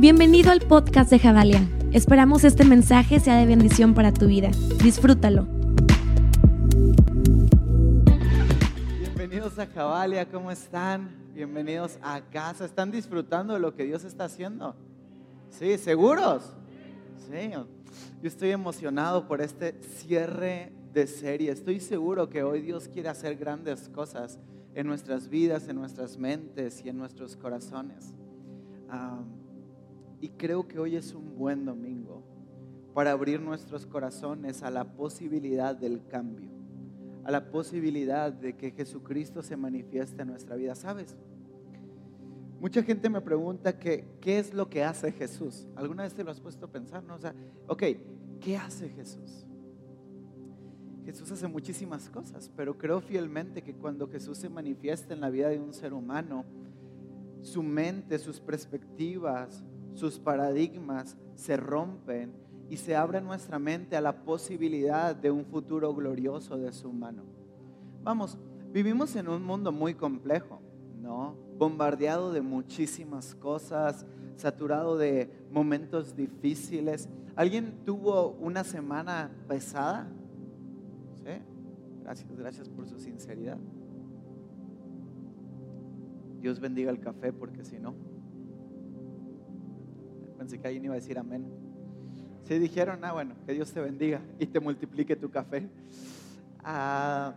Bienvenido al podcast de Javalia. Esperamos este mensaje sea de bendición para tu vida. Disfrútalo. Bienvenidos a Javalia, ¿cómo están? Bienvenidos a casa. ¿Están disfrutando de lo que Dios está haciendo? Sí, ¿seguros? Sí. Yo estoy emocionado por este cierre de serie. Estoy seguro que hoy Dios quiere hacer grandes cosas en nuestras vidas, en nuestras mentes y en nuestros corazones. Ah, y creo que hoy es un buen domingo para abrir nuestros corazones a la posibilidad del cambio, a la posibilidad de que Jesucristo se manifieste en nuestra vida. ¿Sabes? Mucha gente me pregunta qué es lo que hace Jesús. ¿Alguna vez te lo has puesto a pensar? ¿no? O sea, ok, ¿qué hace Jesús? Jesús hace muchísimas cosas, pero creo fielmente que cuando Jesús se manifiesta en la vida de un ser humano, su mente, sus perspectivas, sus paradigmas se rompen y se abre nuestra mente a la posibilidad de un futuro glorioso de su mano. Vamos, vivimos en un mundo muy complejo, ¿no? Bombardeado de muchísimas cosas, saturado de momentos difíciles. ¿Alguien tuvo una semana pesada? Gracias, gracias por su sinceridad. Dios bendiga el café porque si no, Pensé que alguien iba a decir amén. Si dijeron, ah, bueno, que Dios te bendiga y te multiplique tu café. Ah,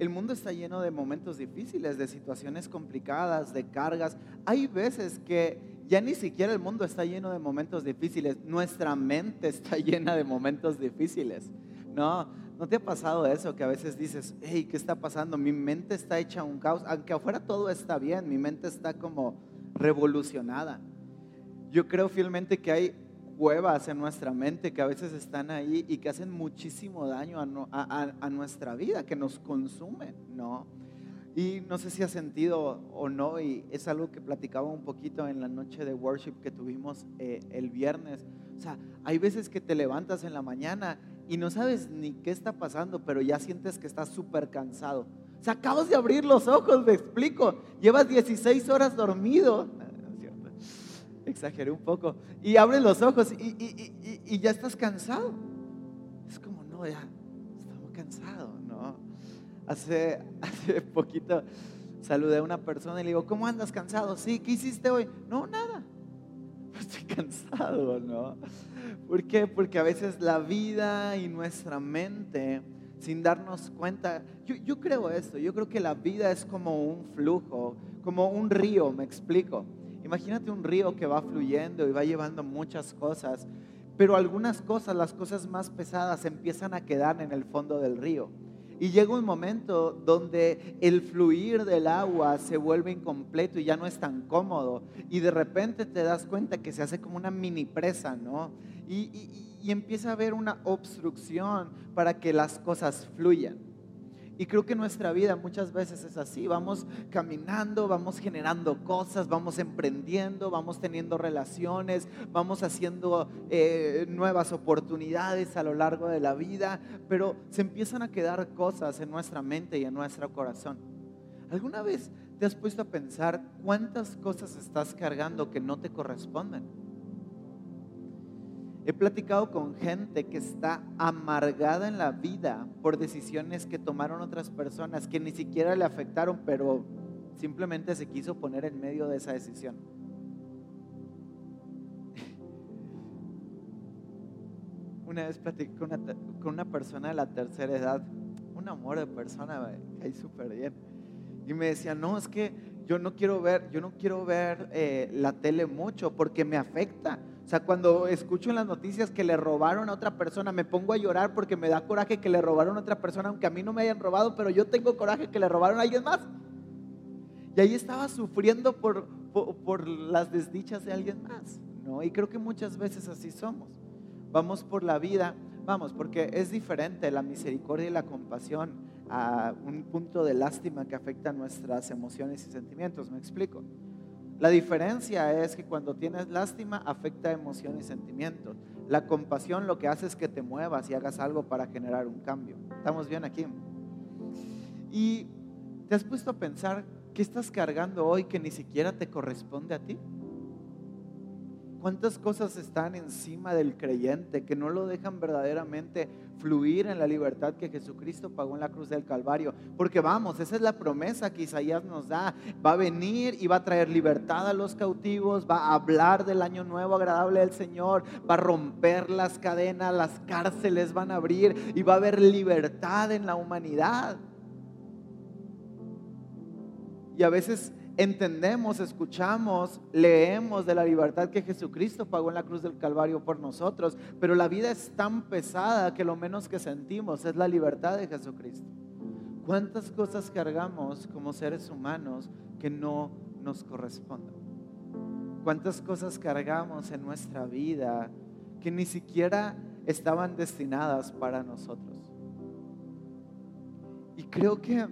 el mundo está lleno de momentos difíciles, de situaciones complicadas, de cargas. Hay veces que ya ni siquiera el mundo está lleno de momentos difíciles, nuestra mente está llena de momentos difíciles. No, ¿no te ha pasado eso que a veces dices, hey, ¿qué está pasando? Mi mente está hecha un caos, aunque afuera todo está bien, mi mente está como revolucionada. Yo creo fielmente que hay cuevas en nuestra mente que a veces están ahí y que hacen muchísimo daño a, nuestra vida, que nos consumen, ¿no? Y no sé si ha sentido o no, y es algo que platicaba un poquito en la noche de worship que tuvimos eh, el viernes. O sea, hay veces que te levantas en la mañana y no sabes ni qué está pasando, pero ya sientes que estás súper cansado. O sea, acabas de abrir los ojos, me explico. Llevas 16 horas dormido exageré un poco, y abres los ojos y, ya estás cansado. Es como, no, ya estamos cansados, ¿no? Hace, hace poquito saludé a una persona y le digo, ¿cómo andas cansado? Sí, ¿qué hiciste hoy? No, nada. Estoy cansado, ¿no? ¿Por qué? Porque a veces la vida y nuestra mente, sin darnos cuenta, yo, yo creo esto, yo creo que la vida es como un flujo, como un río, me explico. Imagínate un río que va fluyendo y va llevando muchas cosas, pero algunas cosas, las cosas más pesadas, empiezan a quedar en el fondo del río. Y llega un momento donde el fluir del agua se vuelve incompleto y ya no es tan cómodo. Y de repente te das cuenta que se hace como una mini presa, ¿no? Y, y empieza a haber una obstrucción para que las cosas fluyan. Y creo que nuestra vida muchas veces es así. Vamos caminando, vamos generando cosas, vamos emprendiendo, vamos teniendo relaciones, vamos haciendo eh, nuevas oportunidades a lo largo de la vida, pero se empiezan a quedar cosas en nuestra mente y en nuestro corazón. ¿Alguna vez te has puesto a pensar cuántas cosas estás cargando que no te corresponden? He platicado con gente que está amargada en la vida por decisiones que tomaron otras personas que ni siquiera le afectaron, pero simplemente se quiso poner en medio de esa decisión. Una vez platicé con una, persona de la tercera edad, un amor de persona, ahí súper bien. Y me decía, no, es que yo no quiero ver, yo no quiero ver eh, la tele mucho porque me afecta sea, cuando escucho en las noticias que le robaron a otra persona, me pongo a llorar porque me da coraje que le robaron a otra persona, aunque a mí no me hayan robado, pero yo tengo coraje que le robaron a alguien más. Y ahí estaba sufriendo por, por, las desdichas de alguien más, ¿no? Y creo que muchas veces así somos. Vamos por la vida, vamos, porque es diferente la misericordia y la compasión a un punto de lástima que afecta nuestras emociones y sentimientos, ¿me explico? La diferencia es que cuando tienes lástima afecta emoción y sentimientos. La compasión lo que hace es que te muevas y hagas algo para generar un cambio. ¿Estamos bien aquí? Y te has puesto a pensar qué estás cargando hoy que ni siquiera te corresponde a ti. ¿Cuántas cosas están encima del creyente que no lo dejan verdaderamente fluir en la libertad que Jesucristo pagó en la cruz del Calvario? Porque vamos, esa es la promesa que Isaías nos da. Va a venir y va a traer libertad a los cautivos, va a hablar del año nuevo agradable del Señor, va a romper las cadenas, las cárceles van a abrir y va a haber libertad en la humanidad. Y a veces entendemos, escuchamos, leemos de la libertad que Jesucristo pagó en la cruz del Calvario por nosotros, pero la vida es tan pesada que lo menos que sentimos es la libertad de Jesucristo. ¿Cuántas cosas cargamos como seres humanos que no nos corresponden? ¿Cuántas cosas cargamos en nuestra vida que ni siquiera estaban destinadas para nosotros? Y creo que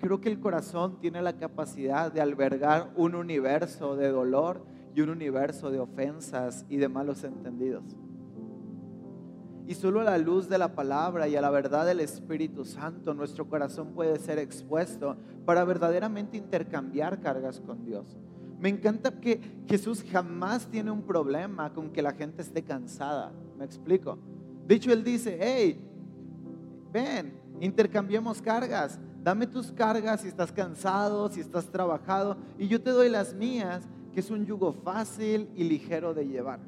Creo que el corazón tiene la capacidad de albergar un universo de dolor y un universo de ofensas y de malos entendidos. Y solo a la luz de la palabra y a la verdad del Espíritu Santo nuestro corazón puede ser expuesto para verdaderamente intercambiar cargas con Dios. Me encanta que Jesús jamás tiene un problema con que la gente esté cansada. ¿Me explico? De hecho, Él dice, hey, ven, intercambiemos cargas dame tus cargas si estás cansado, si estás trabajado, y yo te doy las mías, que es un yugo fácil y ligero de llevar.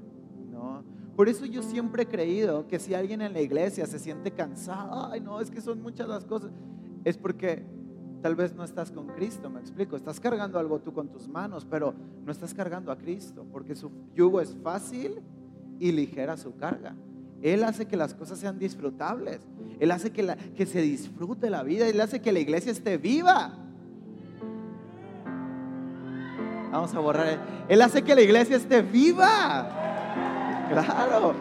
¿no? Por eso yo siempre he creído que si alguien en la iglesia se siente cansado, ay no, es que son muchas las cosas, es porque tal vez no estás con Cristo, me explico, estás cargando algo tú con tus manos, pero no estás cargando a Cristo, porque su yugo es fácil y ligera su carga. Él hace que las cosas sean disfrutables. Él hace que, que se disfrute la vida. Él hace que la iglesia esté viva. Vamos a borrar. Él hace que la iglesia esté viva. Claro.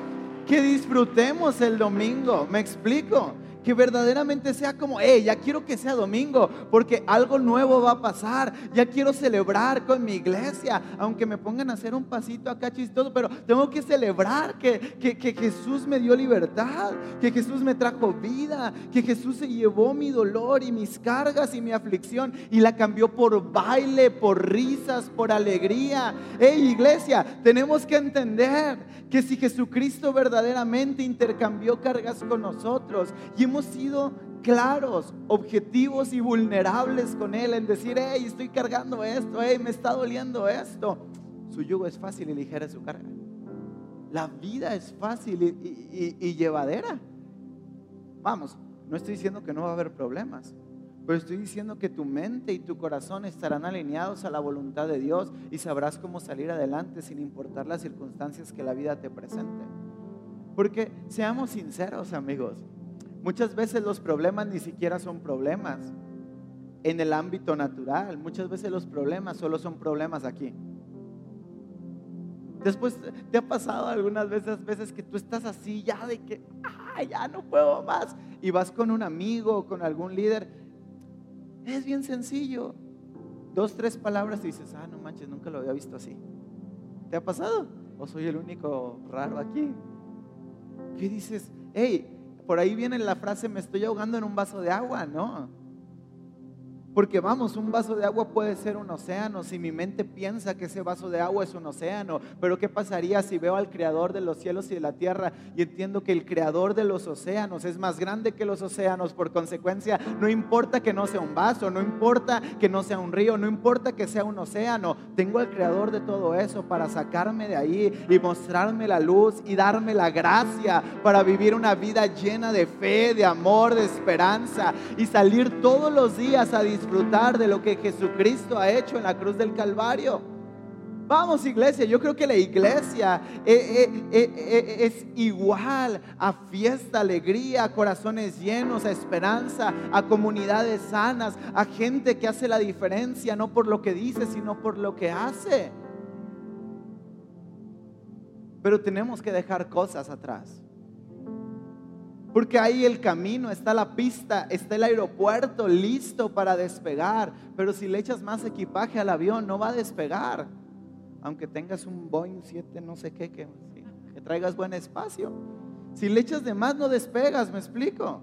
Que disfrutemos el domingo. ¿Me explico? Que verdaderamente sea como, hey, ya quiero que sea domingo, porque algo nuevo va a pasar, ya quiero celebrar con mi iglesia, aunque me pongan a hacer un pasito acá chistoso, pero tengo que celebrar que, que, Jesús me dio libertad, que Jesús me trajo vida, que Jesús se llevó mi dolor y mis cargas y mi aflicción y la cambió por baile, por risas, por alegría. Hey, iglesia, tenemos que entender que si Jesucristo verdaderamente intercambió cargas con nosotros y hemos sido claros, objetivos y vulnerables con Él en decir, hey, estoy cargando esto, hey, me está doliendo esto. Su yugo es fácil y ligera su carga. La vida es fácil y, y llevadera. Vamos, no estoy diciendo que no va a haber problemas, pero estoy diciendo que tu mente y tu corazón estarán alineados a la voluntad de Dios y sabrás cómo salir adelante sin importar las circunstancias que la vida te presente. Porque seamos sinceros, amigos, Muchas veces los problemas ni siquiera son problemas en el ámbito natural. Muchas veces los problemas solo son problemas aquí. Después te ha pasado algunas veces, veces que tú estás así ya de que ya no puedo más y vas con un amigo o con algún líder. Es bien sencillo. Dos, tres palabras y dices, ah, no manches, nunca lo había visto así. ¿Te ha pasado? ¿O soy el único raro aquí? ¿Qué dices? Hey, por ahí viene la frase, me estoy ahogando en un vaso de agua, ¿no? Porque vamos, un vaso de agua puede ser un océano. Si mi mente piensa que ese vaso de agua es un océano, pero ¿qué pasaría si veo al creador de los cielos y de la tierra y entiendo que el creador de los océanos es más grande que los océanos? Por consecuencia, no importa que no sea un vaso, no importa que no sea un río, no importa que sea un océano. Tengo al creador de todo eso para sacarme de ahí y mostrarme la luz y darme la gracia para vivir una vida llena de fe, de amor, de esperanza y salir todos los días a disfrutar de lo que Jesucristo ha hecho en la cruz del Calvario. Vamos iglesia, yo creo que la iglesia eh, eh, eh, es igual a fiesta, alegría, a corazones llenos, a esperanza, a comunidades sanas, a gente que hace la diferencia no por lo que dice, sino por lo que hace. Pero tenemos que dejar cosas atrás. Porque ahí el camino, está la pista, está el aeropuerto listo para despegar. Pero si le echas más equipaje al avión, no va a despegar. Aunque tengas un Boeing 7, no sé qué, que, traigas buen espacio. Si le echas de más, no despegas, me explico.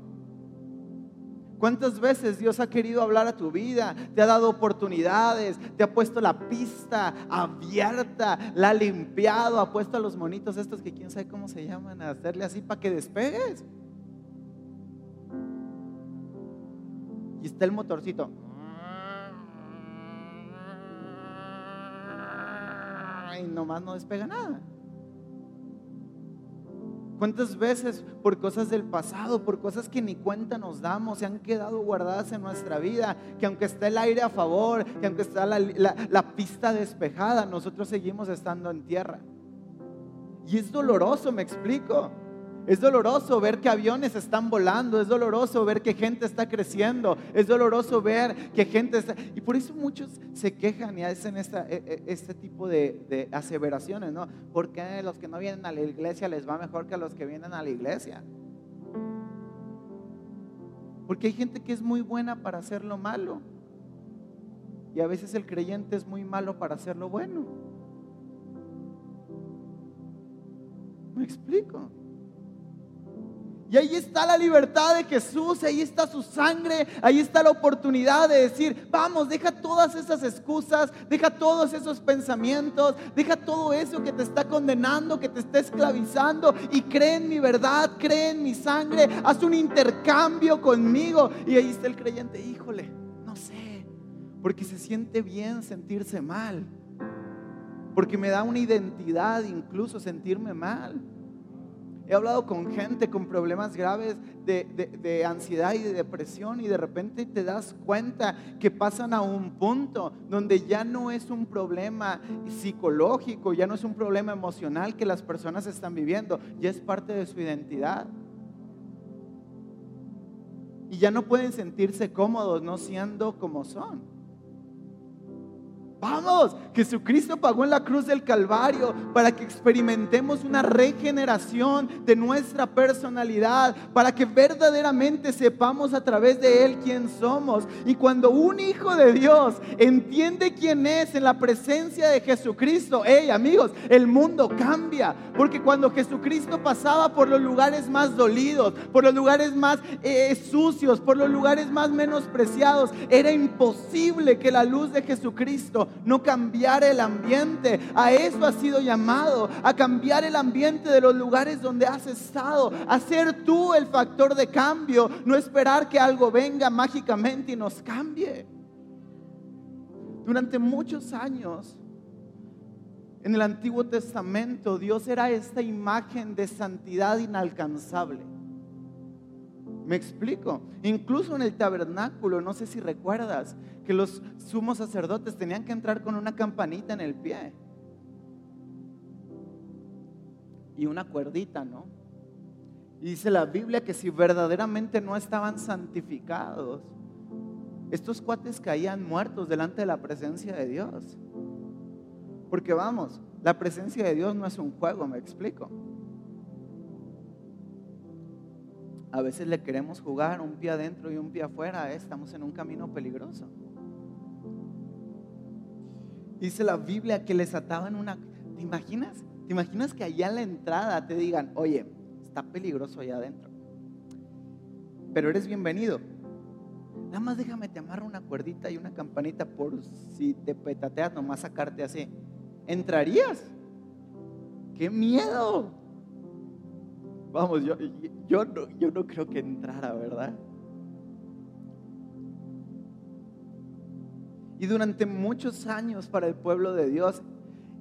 ¿Cuántas veces Dios ha querido hablar a tu vida? Te ha dado oportunidades, te ha puesto la pista abierta, la ha limpiado, ha puesto a los monitos estos que quién sabe cómo se llaman, a hacerle así para que despegues. Y está el motorcito. Y nomás no despega nada. ¿Cuántas veces por cosas del pasado, por cosas que ni cuenta nos damos, se han quedado guardadas en nuestra vida? Que aunque esté el aire a favor, que aunque está la, la pista despejada, nosotros seguimos estando en tierra. Y es doloroso, me explico. Es doloroso ver que aviones están volando, es doloroso ver que gente está creciendo, es doloroso ver que gente está... Y por eso muchos se quejan y hacen e, e, este tipo de, de aseveraciones, ¿no? ¿Por qué los que no vienen a la iglesia les va mejor que a los que vienen a la iglesia? Porque hay gente que es muy buena para hacer lo malo. Y a veces el creyente es muy malo para hacer lo bueno. ¿Me explico? Y ahí está la libertad de Jesús, ahí está su sangre, ahí está la oportunidad de decir, vamos, deja todas esas excusas, deja todos esos pensamientos, deja todo eso que te está condenando, que te está esclavizando y cree en mi verdad, cree en mi sangre, haz un intercambio conmigo. Y ahí está el creyente, híjole, no sé, porque se siente bien sentirse mal, porque me da una identidad incluso sentirme mal. He hablado con gente con problemas graves de, ansiedad y de depresión y de repente te das cuenta que pasan a un punto donde ya no es un problema psicológico, ya no es un problema emocional que las personas están viviendo, ya es parte de su identidad. Y ya no pueden sentirse cómodos no siendo como son. Vamos, Jesucristo pagó en la cruz del Calvario para que experimentemos una regeneración de nuestra personalidad, para que verdaderamente sepamos a través de Él quién somos. Y cuando un hijo de Dios entiende quién es en la presencia de Jesucristo, hey amigos, el mundo cambia. Porque cuando Jesucristo pasaba por los lugares más dolidos, por los lugares más eh, sucios, por los lugares más menospreciados, era imposible que la luz de Jesucristo no cambiar el ambiente. A eso has sido llamado, a cambiar el ambiente de los lugares donde has estado, a ser tú el factor de cambio, no esperar que algo venga mágicamente y nos cambie. Durante muchos años, en el Antiguo Testamento, Dios era esta imagen de santidad inalcanzable. Me explico. Incluso en el tabernáculo, no sé si recuerdas, que los sumos sacerdotes tenían que entrar con una campanita en el pie. Y una cuerdita, ¿no? Y dice la Biblia que si verdaderamente no estaban santificados, estos cuates caían muertos delante de la presencia de Dios. Porque vamos, la presencia de Dios no es un juego, me explico. A veces le queremos jugar un pie adentro y un pie afuera, ¿eh? estamos en un camino peligroso. Dice la Biblia que les ataban una... ¿Te imaginas? ¿Te imaginas que allá en la entrada te digan, oye, está peligroso allá adentro? Pero eres bienvenido. Nada más déjame te amarro una cuerdita y una campanita por si te petateas, nomás sacarte así. ¿Entrarías? ¡Qué miedo! Vamos, yo, yo, yo no creo que entrara, ¿verdad? Y durante muchos años para el pueblo de Dios,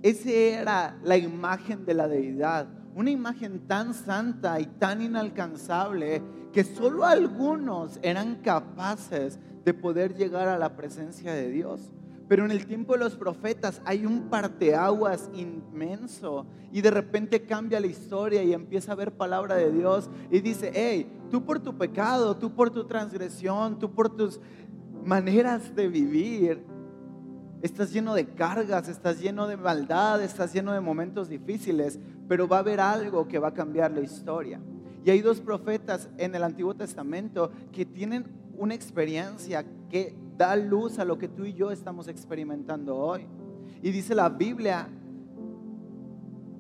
esa era la imagen de la deidad. Una imagen tan santa y tan inalcanzable que solo algunos eran capaces de poder llegar a la presencia de Dios. Pero en el tiempo de los profetas hay un parteaguas inmenso y de repente cambia la historia y empieza a ver palabra de Dios y dice, hey, tú por tu pecado, tú por tu transgresión, tú por tus maneras de vivir, estás lleno de cargas, estás lleno de maldad, estás lleno de momentos difíciles, pero va a haber algo que va a cambiar la historia. Y hay dos profetas en el Antiguo Testamento que tienen una experiencia que da luz a lo que tú y yo estamos experimentando hoy. Y dice la Biblia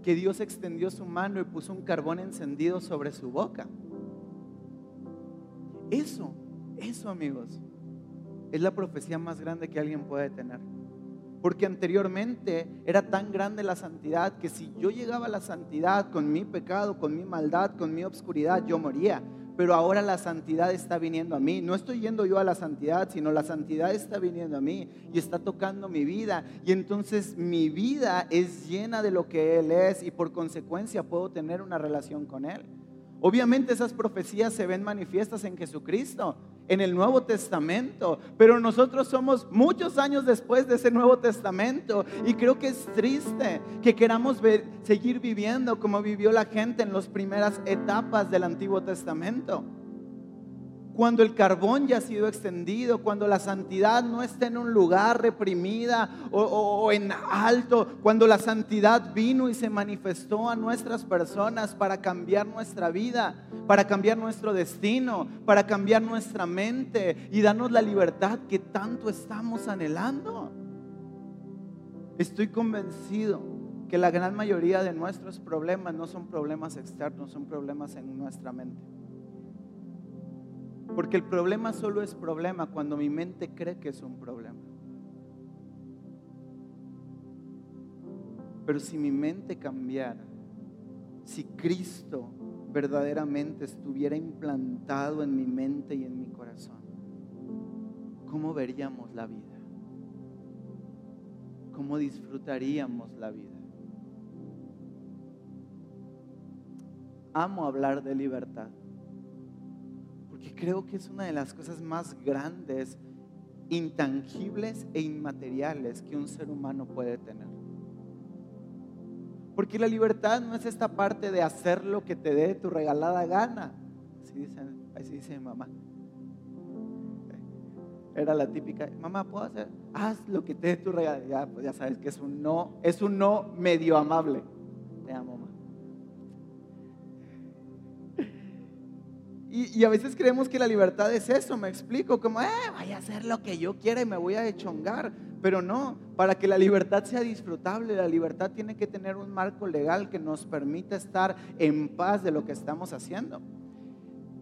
que Dios extendió su mano y puso un carbón encendido sobre su boca. Eso Eso, amigos, es la profecía más grande que alguien puede tener. Porque anteriormente era tan grande la santidad que si yo llegaba a la santidad con mi pecado, con mi maldad, con mi obscuridad, yo moría. Pero ahora la santidad está viniendo a mí. No estoy yendo yo a la santidad, sino la santidad está viniendo a mí y está tocando mi vida. Y entonces mi vida es llena de lo que Él es y por consecuencia puedo tener una relación con Él. Obviamente esas profecías se ven manifiestas en Jesucristo, en el Nuevo Testamento, pero nosotros somos muchos años después de ese Nuevo Testamento y creo que es triste que queramos seguir viviendo como vivió la gente en las primeras etapas del Antiguo Testamento cuando el carbón ya ha sido extendido, cuando la santidad no está en un lugar reprimida o, en alto, cuando la santidad vino y se manifestó a nuestras personas para cambiar nuestra vida, para cambiar nuestro destino, para cambiar nuestra mente y darnos la libertad que tanto estamos anhelando. Estoy convencido que la gran mayoría de nuestros problemas no son problemas externos, son problemas en nuestra mente. Porque el problema solo es problema cuando mi mente cree que es un problema. Pero si mi mente cambiara, si Cristo verdaderamente estuviera implantado en mi mente y en mi corazón, ¿cómo veríamos la vida? ¿Cómo disfrutaríamos la vida? Amo hablar de libertad creo que es una de las cosas más grandes, intangibles e inmateriales que un ser humano puede tener. Porque la libertad no es esta parte de hacer lo que te dé tu regalada gana. Así, así dice mi mamá. Era la típica, mamá, ¿puedo hacer? Haz lo que te dé tu regalada. Ya, pues ya sabes que es un no, es un no medio amable. Y, a veces creemos que la libertad es eso, me explico, como, eh, voy a hacer lo que yo quiera y me voy a echongar. Pero no, para que la libertad sea disfrutable, la libertad tiene que tener un marco legal que nos permita estar en paz de lo que estamos haciendo.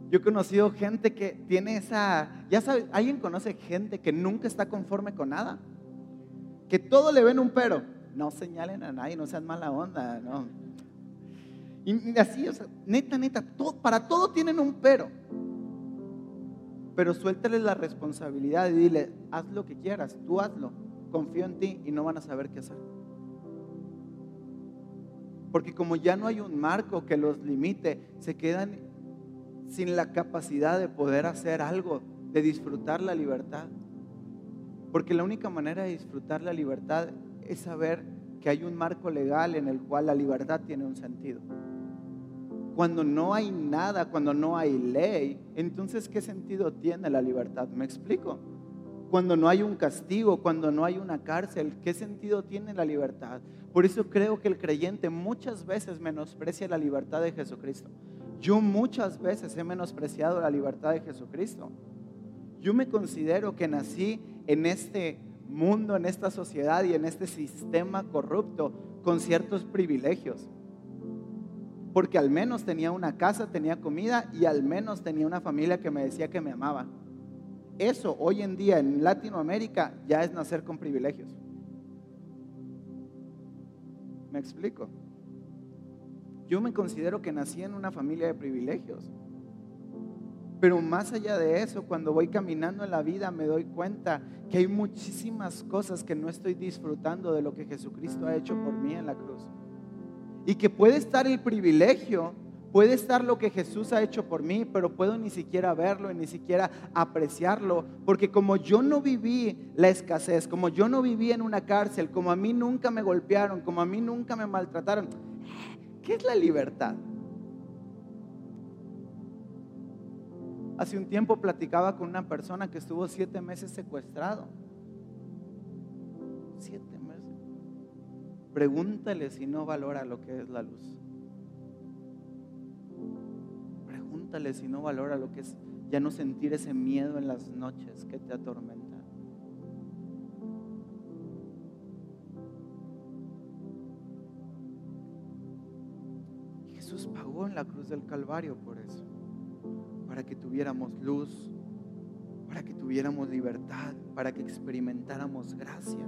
Yo he conocido gente que tiene esa, ya sabes, alguien conoce gente que nunca está conforme con nada, que todo le ven un pero. No señalen a nadie, no sean mala onda, no. Y así, o sea, neta, neta, para todo tienen un pero. Pero suéltale la responsabilidad y dile, haz lo que quieras, tú hazlo, confío en ti y no van a saber qué hacer. Porque como ya no hay un marco que los limite, se quedan sin la capacidad de poder hacer algo, de disfrutar la libertad. Porque la única manera de disfrutar la libertad es saber que hay un marco legal en el cual la libertad tiene un sentido. Cuando no hay nada, cuando no hay ley, entonces ¿qué sentido tiene la libertad? ¿Me explico? Cuando no hay un castigo, cuando no hay una cárcel, ¿qué sentido tiene la libertad? Por eso creo que el creyente muchas veces menosprecia la libertad de Jesucristo. Yo muchas veces he menospreciado la libertad de Jesucristo. Yo me considero que nací en este mundo, en esta sociedad y en este sistema corrupto con ciertos privilegios porque al menos tenía una casa, tenía comida y al menos tenía una familia que me decía que me amaba. Eso hoy en día en Latinoamérica ya es nacer con privilegios. ¿Me explico? Yo me considero que nací en una familia de privilegios. Pero más allá de eso, cuando voy caminando en la vida me doy cuenta que hay muchísimas cosas que no estoy disfrutando de lo que Jesucristo ha hecho por mí en la cruz. Y que puede estar el privilegio, puede estar lo que Jesús ha hecho por mí, pero puedo ni siquiera verlo y ni siquiera apreciarlo, porque como yo no viví la escasez, como yo no viví en una cárcel, como a mí nunca me golpearon, como a mí nunca me maltrataron, ¿qué es la libertad? Hace un tiempo platicaba con una persona que estuvo siete meses secuestrado. Pregúntale si no valora lo que es la luz. Pregúntale si no valora lo que es ya no sentir ese miedo en las noches que te atormenta. Jesús pagó en la cruz del Calvario por eso, para que tuviéramos luz, para que tuviéramos libertad, para que experimentáramos gracia.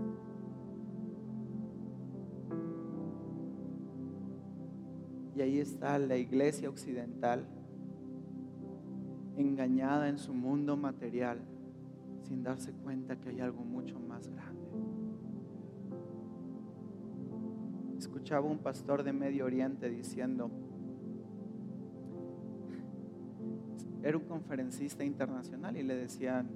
Y ahí está la iglesia occidental, engañada en su mundo material, sin darse cuenta que hay algo mucho más grande. Escuchaba un pastor de Medio Oriente diciendo, era un conferencista internacional y le decían,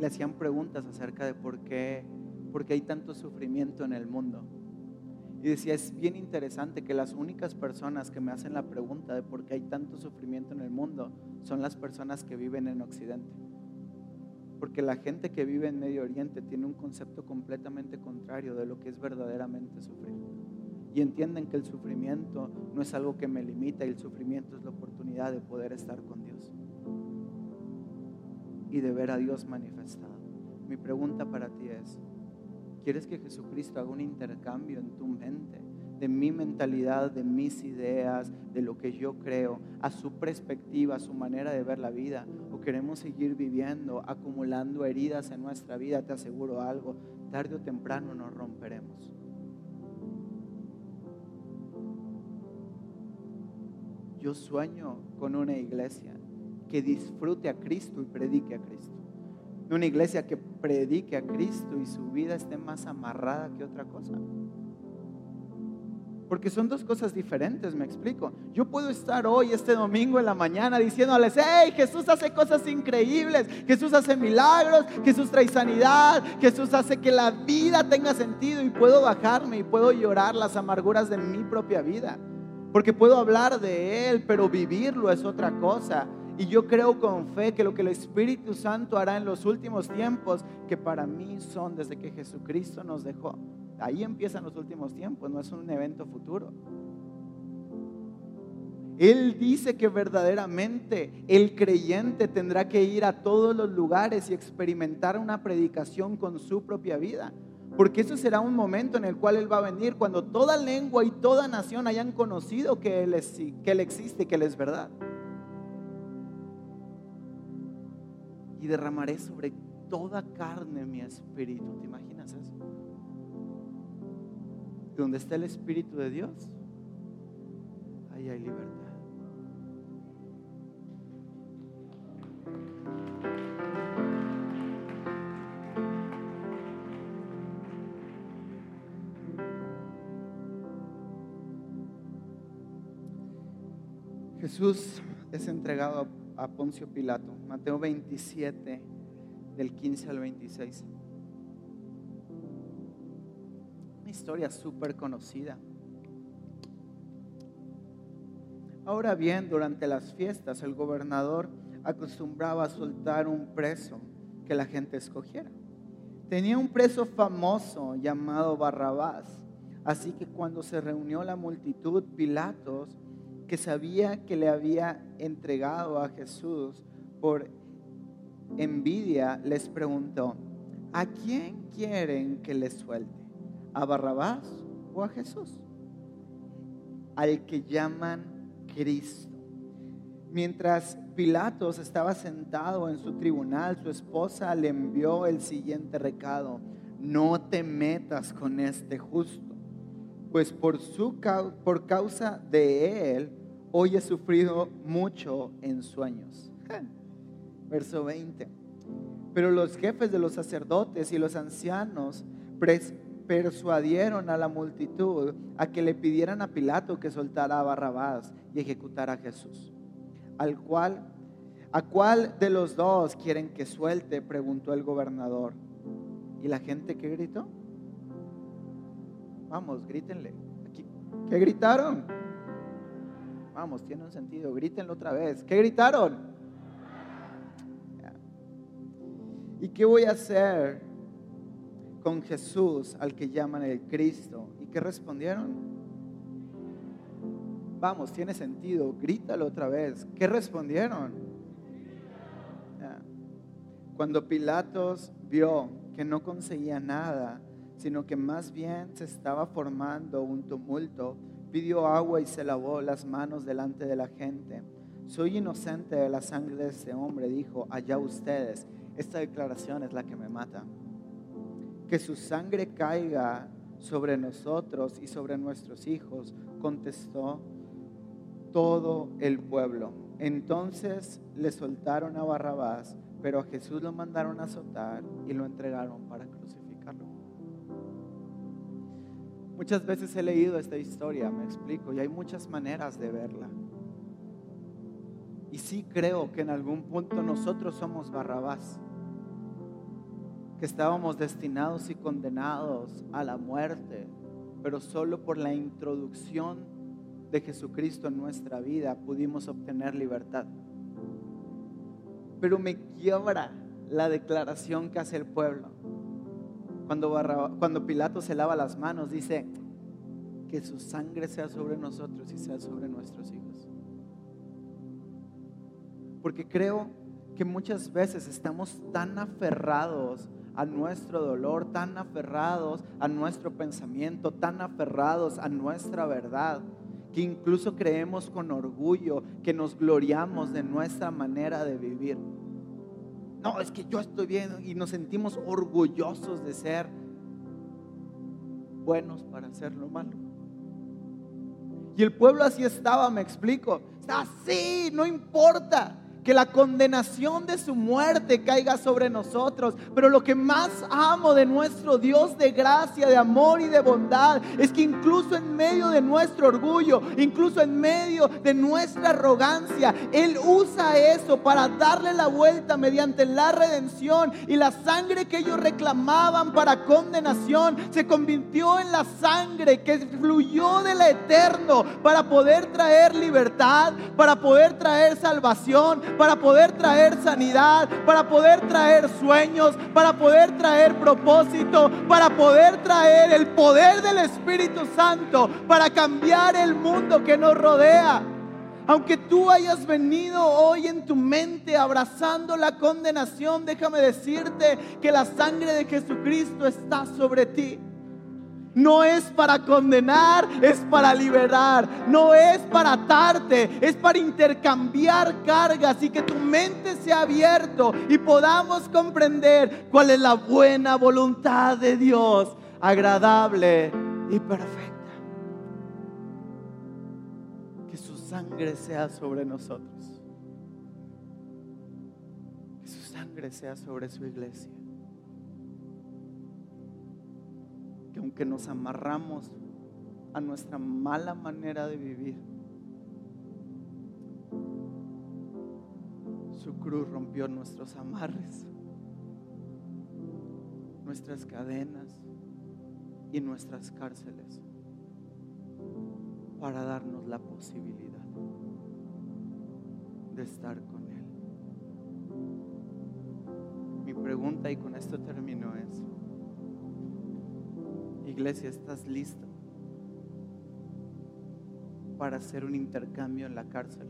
le hacían preguntas acerca de por qué, por qué hay tanto sufrimiento en el mundo. Y decía, es bien interesante que las únicas personas que me hacen la pregunta de por qué hay tanto sufrimiento en el mundo son las personas que viven en Occidente. Porque la gente que vive en Medio Oriente tiene un concepto completamente contrario de lo que es verdaderamente sufrir. Y entienden que el sufrimiento no es algo que me limita y el sufrimiento es la oportunidad de poder estar con Dios y de ver a Dios manifestado. Mi pregunta para ti es, ¿Quieres que Jesucristo haga un intercambio en tu mente? De mi mentalidad, de mis ideas, de lo que yo creo, a su perspectiva, a su manera de ver la vida. ¿O queremos seguir viviendo, acumulando heridas en nuestra vida? Te aseguro algo, tarde o temprano nos romperemos. Yo sueño con una iglesia que disfrute a Cristo y predique a Cristo una iglesia que predique a Cristo y su vida esté más amarrada que otra cosa. Porque son dos cosas diferentes, me explico. Yo puedo estar hoy, este domingo en la mañana, diciéndoles, hey, Jesús hace cosas increíbles, Jesús hace milagros, Jesús trae sanidad, Jesús hace que la vida tenga sentido y puedo bajarme y puedo llorar las amarguras de mi propia vida. Porque puedo hablar de Él, pero vivirlo es otra cosa. Y yo creo con fe que lo que el Espíritu Santo hará en los últimos tiempos, que para mí son desde que Jesucristo nos dejó. Ahí empiezan los últimos tiempos, no es un evento futuro. Él dice que verdaderamente el creyente tendrá que ir a todos los lugares y experimentar una predicación con su propia vida. Porque eso será un momento en el cual Él va a venir cuando toda lengua y toda nación hayan conocido que Él, es, que él existe que Él es verdad. Y derramaré sobre toda carne mi espíritu. ¿Te imaginas eso? Donde está el Espíritu de Dios, ahí hay libertad. Jesús es entregado a a Poncio Pilato. Mateo 27, del 15 al 26. Una historia súper conocida. Ahora bien, durante las fiestas el gobernador acostumbraba a soltar un preso que la gente escogiera. Tenía un preso famoso llamado Barrabás. Así que cuando se reunió la multitud, Pilatos que sabía que le había entregado a Jesús por envidia, les preguntó, ¿a quién quieren que les suelte? ¿A Barrabás o a Jesús? Al que llaman Cristo. Mientras Pilatos estaba sentado en su tribunal, su esposa le envió el siguiente recado, no te metas con este justo, pues por, su, por causa de él hoy he sufrido mucho en sueños. Verso 20. Pero los jefes de los sacerdotes y los ancianos persuadieron a la multitud a que le pidieran a Pilato que soltara a Barrabás y ejecutara a Jesús. Al cual, ¿a cuál de los dos quieren que suelte? preguntó el gobernador. ¿Y la gente qué gritó? Vamos, grítenle. ¿Qué gritaron? Vamos, tiene un sentido. Grítenlo otra vez. ¿Qué gritaron? ¿Y qué voy a hacer con Jesús al que llaman el Cristo? ¿Y qué respondieron? Vamos, tiene sentido. Grítalo otra vez. ¿Qué respondieron? Cuando Pilatos vio que no conseguía nada, sino que más bien se estaba formando un tumulto, pidió agua y se lavó las manos delante de la gente. soy inocente de la sangre de este hombre, dijo, allá ustedes. Esta declaración es la que me mata. Que su sangre caiga sobre nosotros y sobre nuestros hijos, contestó todo el pueblo. Entonces le soltaron a Barrabás, pero a Jesús lo mandaron a azotar y lo entregaron para crucificarlo. Muchas veces he leído esta historia, me explico, y hay muchas maneras de verla. Y sí creo que en algún punto nosotros somos Barrabás, que estábamos destinados y condenados a la muerte, pero solo por la introducción de Jesucristo en nuestra vida pudimos obtener libertad. Pero me quiebra la declaración que hace el pueblo. Cuando, Pilato se lava las manos, dice, que su sangre sea sobre nosotros y sea sobre nuestros hijos. Porque creo que muchas veces estamos tan aferrados a nuestro dolor, tan aferrados a nuestro pensamiento, tan aferrados a nuestra verdad, que incluso creemos con orgullo que nos gloriamos de nuestra manera de vivir. No, es que yo estoy bien y nos sentimos orgullosos de ser buenos para hacer lo malo. Y el pueblo así estaba, me explico. Está así, no importa que la condenación de su muerte caiga sobre nosotros. Pero lo que más amo de nuestro Dios de gracia, de amor y de bondad es que incluso en medio de nuestro orgullo, incluso en medio de nuestra arrogancia, Él usa eso para darle la vuelta mediante la redención y la sangre que ellos reclamaban para condenación se convirtió en la sangre que fluyó del eterno para poder traer libertad, para poder traer salvación para poder traer sanidad, para poder traer sueños, para poder traer propósito, para poder traer el poder del Espíritu Santo, para cambiar el mundo que nos rodea. Aunque tú hayas venido hoy en tu mente abrazando la condenación, déjame decirte que la sangre de Jesucristo está sobre ti. No es para condenar, es para liberar. No es para atarte, es para intercambiar cargas y que tu mente sea abierto y podamos comprender cuál es la buena voluntad de Dios, agradable y perfecta. Que su sangre sea sobre nosotros. Que su sangre sea sobre su iglesia. Aunque nos amarramos a nuestra mala manera de vivir, su cruz rompió nuestros amarres, nuestras cadenas y nuestras cárceles para darnos la posibilidad de estar con Él. Mi pregunta, y con esto termino, es, Iglesia, ¿estás listo para hacer un intercambio en la cárcel?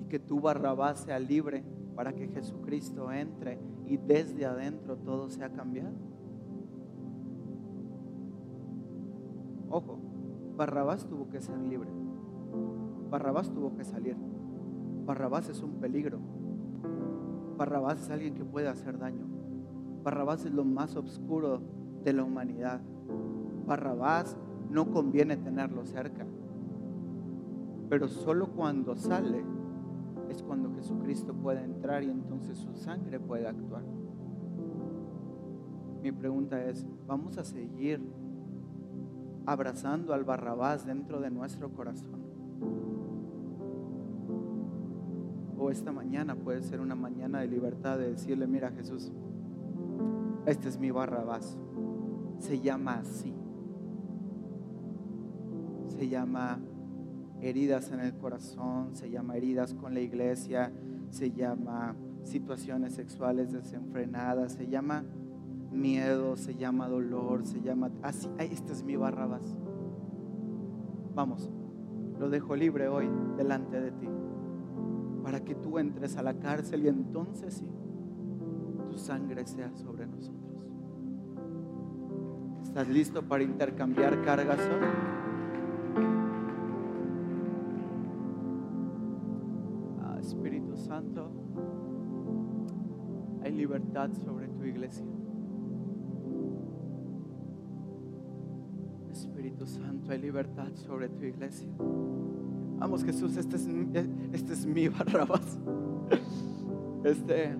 Y que tu Barrabás sea libre para que Jesucristo entre y desde adentro todo sea cambiado. Ojo, Barrabás tuvo que ser libre. Barrabás tuvo que salir. Barrabás es un peligro. Barrabás es alguien que puede hacer daño. Barrabás es lo más oscuro de la humanidad. Barrabás no conviene tenerlo cerca. Pero solo cuando sale es cuando Jesucristo puede entrar y entonces su sangre puede actuar. Mi pregunta es, ¿vamos a seguir abrazando al Barrabás dentro de nuestro corazón? O esta mañana puede ser una mañana de libertad de decirle, mira Jesús, este es mi Barrabás. Se llama así. Se llama heridas en el corazón, se llama heridas con la iglesia, se llama situaciones sexuales desenfrenadas, se llama miedo, se llama dolor, se llama así. Este es mi Barrabás. Vamos, lo dejo libre hoy delante de ti para que tú entres a la cárcel y entonces sí sangre sea sobre nosotros. ¿Estás listo para intercambiar cargas hoy? Ah, Espíritu Santo, hay libertad sobre tu iglesia. Espíritu Santo, hay libertad sobre tu iglesia. Vamos Jesús, este es, este es mi barrabas. Este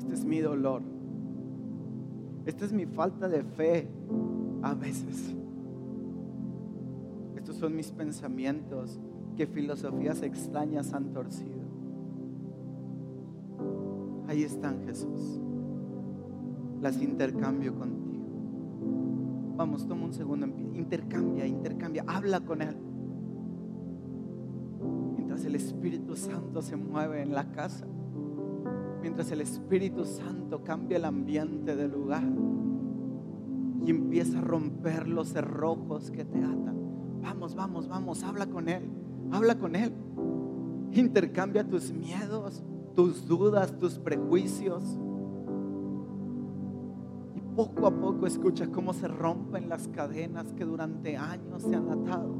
este es mi dolor. Esta es mi falta de fe a veces. Estos son mis pensamientos que filosofías extrañas han torcido. Ahí están Jesús. Las intercambio contigo. Vamos, toma un segundo. Intercambia, intercambia. Habla con Él. Mientras el Espíritu Santo se mueve en la casa. Mientras el Espíritu Santo cambia el ambiente del lugar. Y empieza a romper los cerrojos que te atan. Vamos, vamos, vamos. Habla con Él. Habla con Él. Intercambia tus miedos, tus dudas, tus prejuicios. Y poco a poco escucha cómo se rompen las cadenas que durante años se han atado.